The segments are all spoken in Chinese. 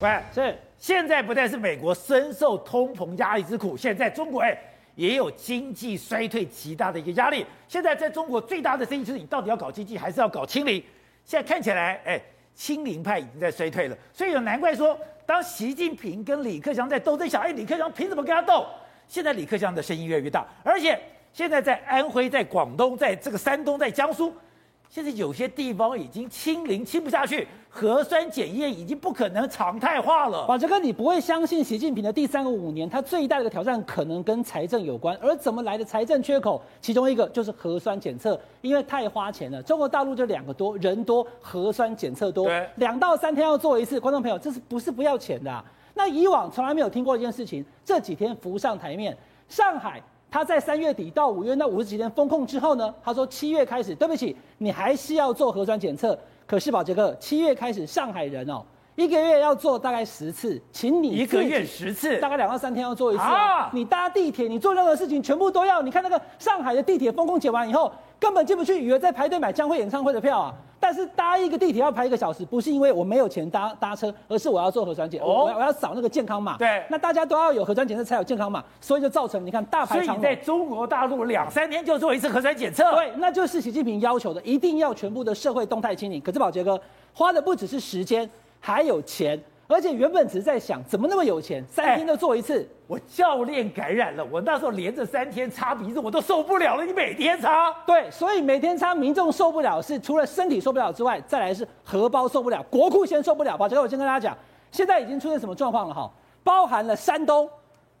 喂，是现在不但是美国深受通膨压力之苦，现在中国哎也有经济衰退极大的一个压力。现在在中国最大的争议就是你到底要搞经济还是要搞清零？现在看起来哎，清零派已经在衰退了，所以有难怪说，当习近平跟李克强在斗争，想哎，李克强凭什么跟他斗？现在李克强的声音越来越大，而且现在在安徽、在广东、在这个山东、在江苏。现在有些地方已经清零清不下去，核酸检验已经不可能常态化了。宝杰哥，你不会相信习近平的第三个五年，他最大的挑战可能跟财政有关，而怎么来的财政缺口？其中一个就是核酸检测，因为太花钱了。中国大陆就两个多人多，核酸检测多，对，两到三天要做一次。观众朋友，这是不是不要钱的啊？那以往从来没有听过一件事情，这几天浮上台面，上海。他在三月底到五月那五十几天封控之后呢，他说七月开始，对不起，你还是要做核酸检测。可是宝杰哥，七月开始，上海人哦，一个月要做大概十次，请你一个月十次，大概两到三天要做一次啊。你搭地铁，你做任何事情，全部都要。你看那个上海的地铁封控解完以后，根本进不去，以为在排队买江蕙演唱会的票啊。但是搭一个地铁要排一个小时，不是因为我没有钱搭搭车，而是我要做核酸检，哦、我要我要扫那个健康码。对，那大家都要有核酸检测才有健康码，所以就造成你看大排长龙。所以在中国大陆两三天就做一次核酸检测。对，那就是习近平要求的，一定要全部的社会动态清零。可是宝杰哥花的不只是时间，还有钱。而且原本只是在想，怎么那么有钱，三天就做一次。欸、我教练感染了，我那时候连着三天擦鼻子，我都受不了了。你每天擦，对，所以每天擦，民众受不了，是除了身体受不了之外，再来是荷包受不了，国库先受不了。吧。所以，我先跟大家讲，现在已经出现什么状况了哈？包含了山东，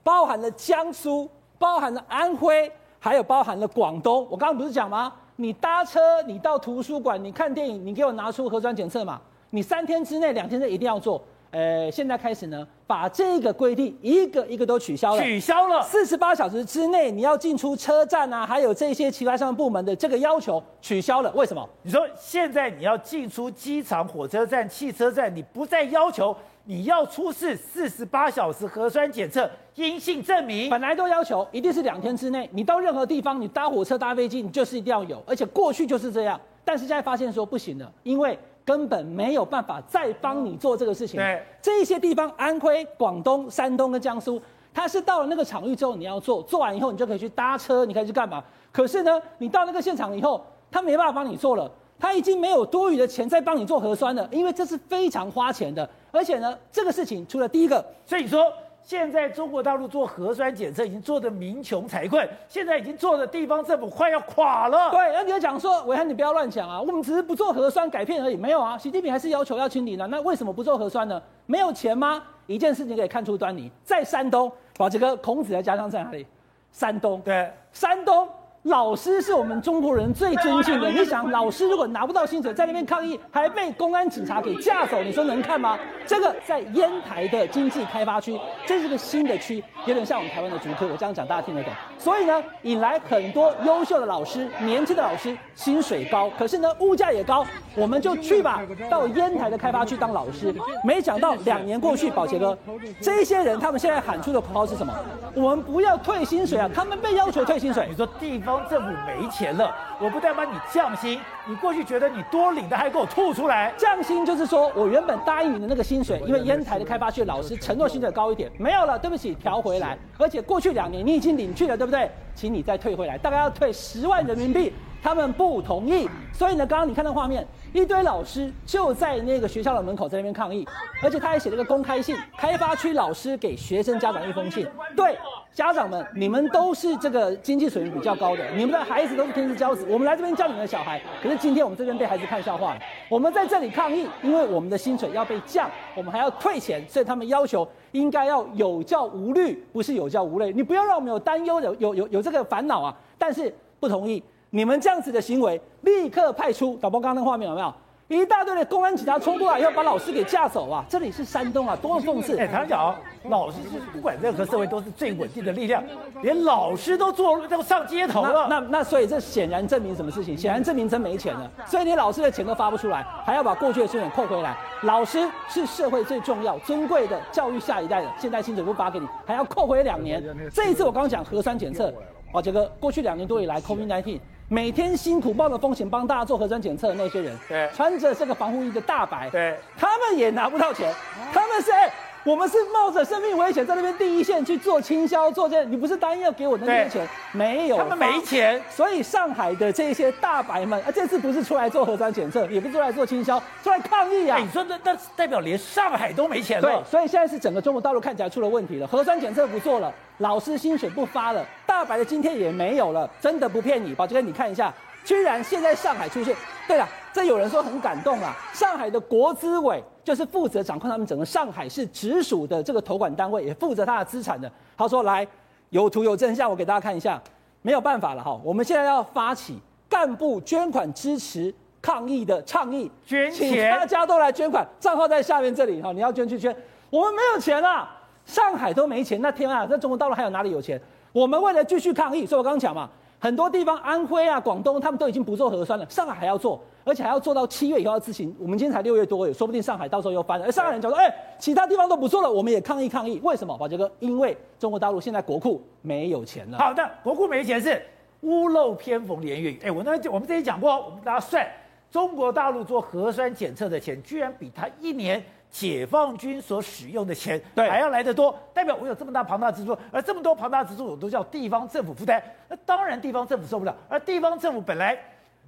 包含了江苏，包含了安徽，还有包含了广东。我刚刚不是讲吗？你搭车，你到图书馆，你看电影，你给我拿出核酸检测码，你三天之内、两天之内一定要做。呃，现在开始呢，把这个规定一个一个都取消了。取消了，四十八小时之内你要进出车站啊，还有这些其他相关部门的这个要求取消了。为什么？你说现在你要进出机场、火车站、汽车站，你不再要求你要出示四十八小时核酸检测阴性证明，本来都要求一定是两天之内，你到任何地方，你搭火车、搭飞机，你就是一定要有，而且过去就是这样，但是现在发现说不行了，因为。根本没有办法再帮你做这个事情。对，这一些地方，安徽、广东、山东跟江苏，它是到了那个场域之后，你要做，做完以后你就可以去搭车，你可以去干嘛？可是呢，你到那个现场以后，他没办法帮你做了，他已经没有多余的钱再帮你做核酸了，因为这是非常花钱的。而且呢，这个事情除了第一个，所以说。现在中国大陆做核酸检测已经做的民穷财困，现在已经做的地方政府快要垮了。对，那你要讲说，伟汉你不要乱讲啊，我们只是不做核酸改骗而已，没有啊。习近平还是要求要清零的，那为什么不做核酸呢？没有钱吗？一件事情可以看出端倪，在山东，宝杰哥，孔子的家乡在哪里？山东。对，山东。老师是我们中国人最尊敬的。你想，老师如果拿不到薪水，在那边抗议，还被公安警察给架走，你说能看吗？这个在烟台的经济开发区，这是个新的区，有点像我们台湾的竹科。我这样讲大家听得懂。所以呢，引来很多优秀的老师，年轻的老师，薪水高，可是呢，物价也高。我们就去吧，到烟台的开发区当老师。没想到两年过去，宝杰哥，这些人他们现在喊出的口号是什么？我们不要退薪水啊！他们被要求退薪水。你说地方。政府没钱了，我不但帮你降薪，你过去觉得你多领的还给我吐出来。降薪就是说我原本答应你的那个薪水，因为烟台的开发区老师承诺薪水高一点，没有了，对不起，调回来。而且过去两年你已经领去了，对不对？请你再退回来，大概要退十万人民币。他们不同意，所以呢，刚刚你看到画面，一堆老师就在那个学校的门口在那边抗议，而且他还写了一个公开信，开发区老师给学生家长一封信，对。家长们，你们都是这个经济水平比较高的，你们的孩子都是天之骄子。我们来这边教你们的小孩，可是今天我们这边被孩子看笑话了。我们在这里抗议，因为我们的薪水要被降，我们还要退钱，所以他们要求应该要有教无虑，不是有教无类。你不要让我们有担忧，有有有有这个烦恼啊！但是不同意，你们这样子的行为，立刻派出导播刚刚那画面有没有？一大堆的公安警察冲过来，要把老师给架走啊！这里是山东啊，多么讽刺！哎，唐讲，老师是不管任何社会都是最稳定的力量，连老师都做都上街头了。那那，那所以这显然证明什么事情？显然证明真没钱了。所以你老师的钱都发不出来，还要把过去的薪水扣回来。老师是社会最重要、尊贵的教育下一代的，现在薪水不发给你，还要扣回两年。这一次我刚刚讲核酸检测，啊杰哥，过去两年多以来，COVID-19。每天辛苦冒着风险帮大家做核酸检测的那些人，对，穿着这个防护衣的大白，对，他们也拿不到钱，他们是、欸、我们是冒着生命危险在那边第一线去做倾销做这，你不是答应要给我那些钱？没有，他们没钱。所以上海的这些大白们，啊，这次不是出来做核酸检测，也不是出来做倾销，出来抗议啊！你说那那代表连上海都没钱了。对，所以现在是整个中国大陆看起来出了问题了，核酸检测不做了，老师薪水不发了，大白的今天也没有了，真的不骗你，宝杰哥，你看一下，居然现在上海出现。对了，这有人说很感动啊，上海的国资委。就是负责掌控他们整个上海市直属的这个投管单位，也负责他的资产的。他说：“来，有图有真相，我给大家看一下。没有办法了哈，我们现在要发起干部捐款支持抗议的倡议，捐钱，请大家都来捐款，账号在下面这里哈，你要捐去捐。我们没有钱啊，上海都没钱，那天啊，在中国大陆还有哪里有钱？我们为了继续抗议，所以我刚刚讲嘛。”很多地方，安徽啊、广东，他们都已经不做核酸了。上海还要做，而且还要做到七月以后要执行。我们今天才六月多，也说不定上海到时候又翻了。而上海人讲说：“哎，其他地方都不做了，我们也抗议抗议。”为什么，宝杰哥？因为中国大陆现在国库没有钱了。好的，国库没钱是屋漏偏逢连夜雨。哎，我那我们之前讲过，我们大家算，中国大陆做核酸检测的钱，居然比他一年。解放军所使用的钱还要来得多，代表我有这么大庞大支出，而这么多庞大支出，我都叫地方政府负担。那当然地方政府受不了，而地方政府本来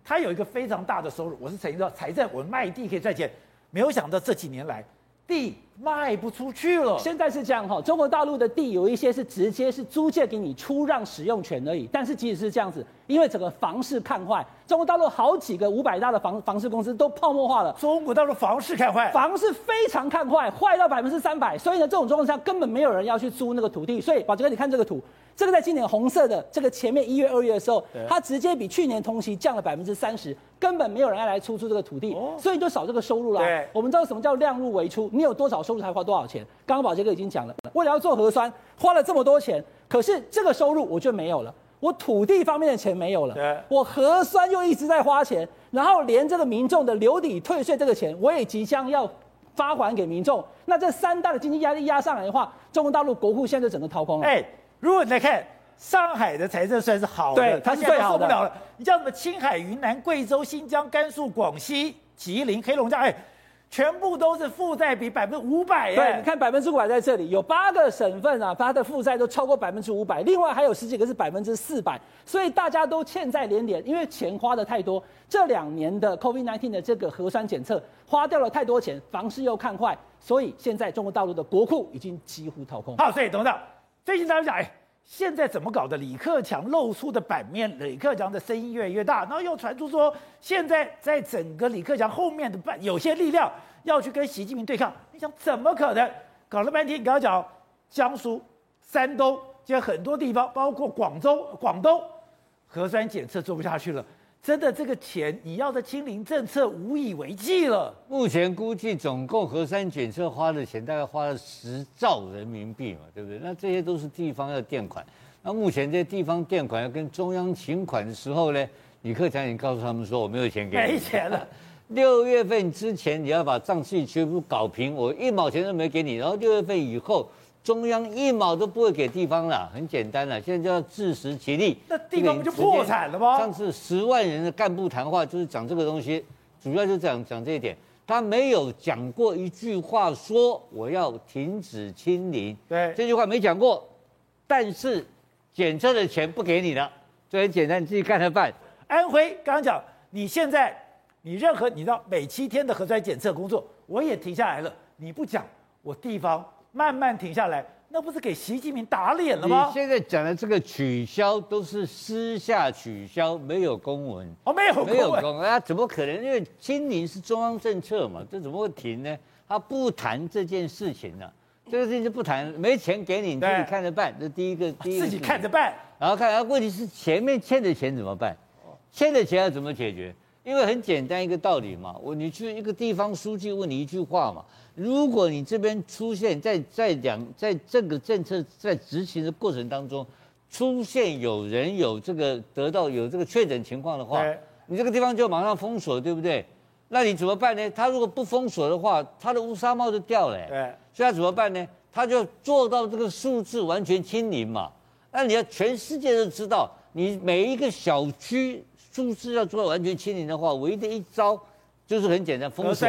它有一个非常大的收入，我是曾经说财政，我卖地可以赚钱，没有想到这几年来地卖不出去了。现在是这样哈，中国大陆的地有一些是直接是租借给你出让使用权而已，但是即使是这样子。因为整个房市看坏，中国大陆好几个五百大的房房市公司都泡沫化了。中国大陆房市看坏，房市非常看坏，坏到百分之三百。所以呢，这种状况下根本没有人要去租那个土地。所以宝杰哥，你看这个图，这个在今年红色的这个前面一月、二月的时候，它直接比去年同期降了百分之三十，根本没有人要来出租这个土地，所以就少这个收入了。我们知道什么叫量入为出，你有多少收入才花多少钱。刚刚宝杰哥已经讲了，为了要做核酸，花了这么多钱，可是这个收入我就没有了。我土地方面的钱没有了，对我核酸又一直在花钱，然后连这个民众的留抵退税这个钱，我也即将要发还给民众。那这三大的经济压力压上来的话，中国大陆国库现在就整个掏空了。哎，如果你来看上海的财政算是好的，对，它是最好的。受不了了，你像什么？青海、云南、贵州、新疆、甘肃、广西、吉林、黑龙江，哎。全部都是负债比百分之五百耶！对，你看百分之五百在这里，有八个省份啊，它的负债都超过百分之五百，另外还有十几个是百分之四百，所以大家都欠债连连，因为钱花的太多。这两年的 COVID-19 的这个核酸检测花掉了太多钱，房市又看坏，所以现在中国大陆的国库已经几乎掏空。好，所以董事长，最近大家讲，哎。现在怎么搞的？李克强露出的版面，李克强的声音越来越大，然后又传出说，现在在整个李克强后面的半有些力量要去跟习近平对抗。你想怎么可能？搞了半天，你刚刚讲江苏、山东，现在很多地方，包括广州、广东，核酸检测做不下去了。真的，这个钱你要的清零政策无以为继了。目前估计总共核酸检测花的钱大概花了十兆人民币嘛，对不对？那这些都是地方要垫款。那目前这些地方垫款要跟中央请款的时候呢，李克强已经告诉他们说，我没有钱给你，没钱了。六月份之前你要把账期全部搞平，我一毛钱都没给你。然后六月份以后。中央一毛都不会给地方了，很简单了，现在就要自食其力。那地方不就破产了吗？上次十万人的干部谈话就是讲这个东西，主要就讲讲这一点。他没有讲过一句话说我要停止清零，对，这句话没讲过。但是检测的钱不给你了，这很简单，你自己看着办。安徽刚刚讲，你现在你任何你知道每七天的核酸检测工作，我也停下来了，你不讲，我地方。慢慢停下来，那不是给习近平打脸了吗？你现在讲的这个取消都是私下取消，没有公文哦，没有，没有公文啊，怎么可能？因为清零是中央政策嘛，这怎么会停呢？他不谈这件事情呢、啊，这个事情就不谈，没钱给你，你自己看着办。这第一个，第一个自己看着办，然后看，然后问题是前面欠的钱怎么办？欠的钱要怎么解决？因为很简单一个道理嘛，我你去一个地方书记问你一句话嘛。如果你这边出现在在两在这个政策在执行的过程当中，出现有人有这个得到有这个确诊情况的话，你这个地方就马上封锁，对不对？那你怎么办呢？他如果不封锁的话，他的乌纱帽就掉了。对，所以他怎么办呢？他就做到这个数字完全清零嘛。那你要全世界都知道，你每一个小区数字要做到完全清零的话，唯一的一招就是很简单，封锁。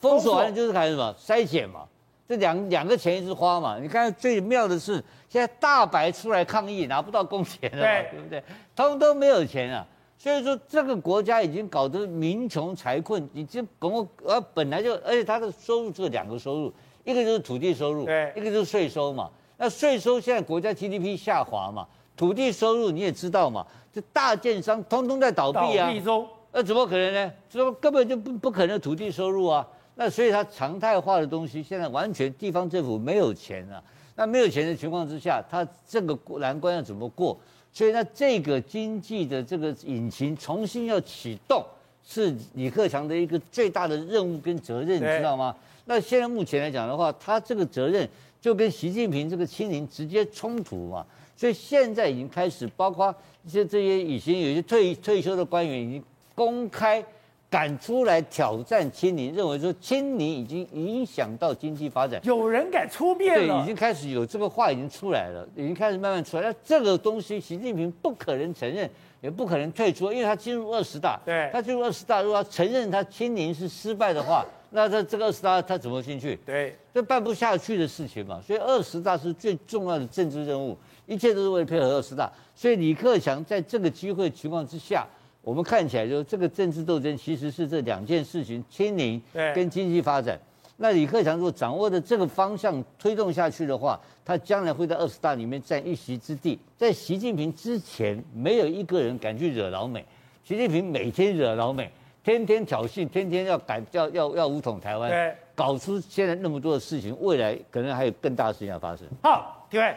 封锁完了就是开始什么筛检嘛，这两两个钱一直花嘛。你看最妙的是，现在大白出来抗议，拿不到工钱了嘛，对，对不对？通通没有钱啊。所以说这个国家已经搞得民穷财困，已经我呃本来就，而且他的收入只有两个收入，一个就是土地收入，对，一个就是税收嘛。那税收现在国家 GDP 下滑嘛，土地收入你也知道嘛，这大建商通通在倒闭啊，闭中，那怎么可能呢？这根本就不不可能土地收入啊。那所以它常态化的东西现在完全地方政府没有钱了，那没有钱的情况之下，它这个难关要怎么过？所以呢，这个经济的这个引擎重新要启动，是李克强的一个最大的任务跟责任，你知道吗？那现在目前来讲的话，他这个责任就跟习近平这个清零直接冲突嘛。所以现在已经开始，包括一些这些已经有些退退休的官员已经公开。敢出来挑战清零，认为说清零已经影响到经济发展，有人敢出面了，对，已经开始有这个话已经出来了，已经开始慢慢出来。那这个东西，习近平不可能承认，也不可能退出，因为他进入二十大，对，他进入二十大，如果他承认他清零是失败的话，那他这个二十大他怎么进去？对，这办不下去的事情嘛。所以二十大是最重要的政治任务，一切都是为了配合二十大。所以李克强在这个机会情况之下。我们看起来，就这个政治斗争其实是这两件事情：清零跟经济发展。那李克强如果掌握的这个方向推动下去的话，他将来会在二十大里面占一席之地。在习近平之前，没有一个人敢去惹老美。习近平每天惹老美，天天挑衅，天天要赶要要要武统台湾，搞出现在那么多的事情，未来可能还有更大的事情要发生。好，各位，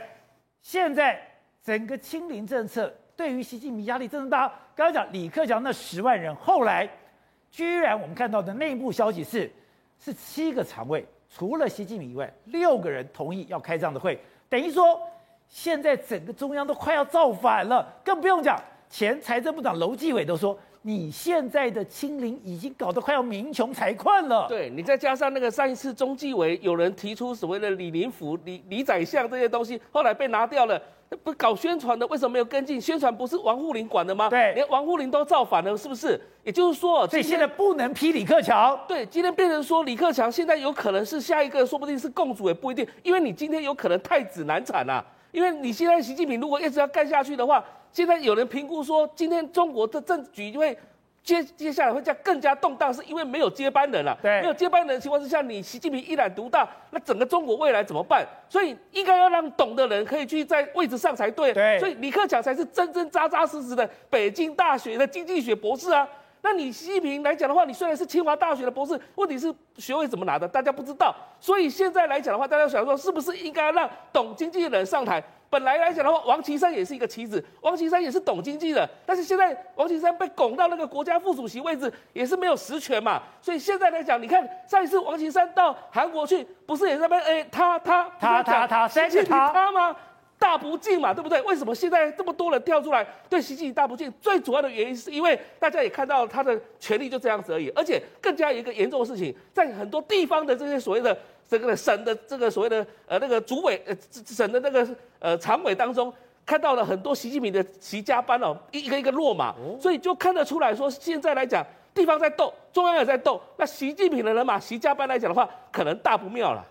现在整个清零政策。对于习近平压力真的大。刚刚讲李克强那十万人，后来居然我们看到的内部消息是，是七个常委，除了习近平以外，六个人同意要开这样的会，等于说现在整个中央都快要造反了。更不用讲，前财政部长楼继伟都说，你现在的清零已经搞得快要民穷财困了。对，你再加上那个上一次中纪委有人提出所谓的李林甫、李李宰相这些东西，后来被拿掉了。不搞宣传的，为什么没有跟进？宣传不是王沪宁管的吗？对，连王沪宁都造反了，是不是？也就是说，所以现在不能批李克强。对，今天变成说李克强现在有可能是下一个，说不定是共主也不一定，因为你今天有可能太子难产啊。因为你现在习近平如果一直要干下去的话，现在有人评估说，今天中国的政局因为。接接下来会这样更加动荡，是因为没有接班人了。对，没有接班人的情况之下，你习近平一揽独大，那整个中国未来怎么办？所以应该要让懂的人可以去在位置上才对。对，所以李克强才是真真扎扎实实的北京大学的经济学博士啊。那你习近平来讲的话，你虽然是清华大学的博士，问题是学位怎么拿的？大家不知道。所以现在来讲的话，大家想说，是不是应该让懂经济的人上台？本来来讲的话，王岐山也是一个棋子，王岐山也是懂经济的，但是现在王岐山被拱到那个国家副主席位置，也是没有实权嘛。所以现在来讲，你看上一次王岐山到韩国去，不是也在那边哎，他他他他他，谁是他他吗？大不敬嘛，对不对？为什么现在这么多人跳出来对习近平大不敬？最主要的原因是因为大家也看到他的权力就这样子而已，而且更加一个严重的事情，在很多地方的这些所谓的。这个省的这个所谓的呃那个主委呃省的那个呃常委当中，看到了很多习近平的习家班哦，一个一个落马，所以就看得出来说，现在来讲地方在斗，中央也在斗，那习近平的人马习家班来讲的话，可能大不妙了。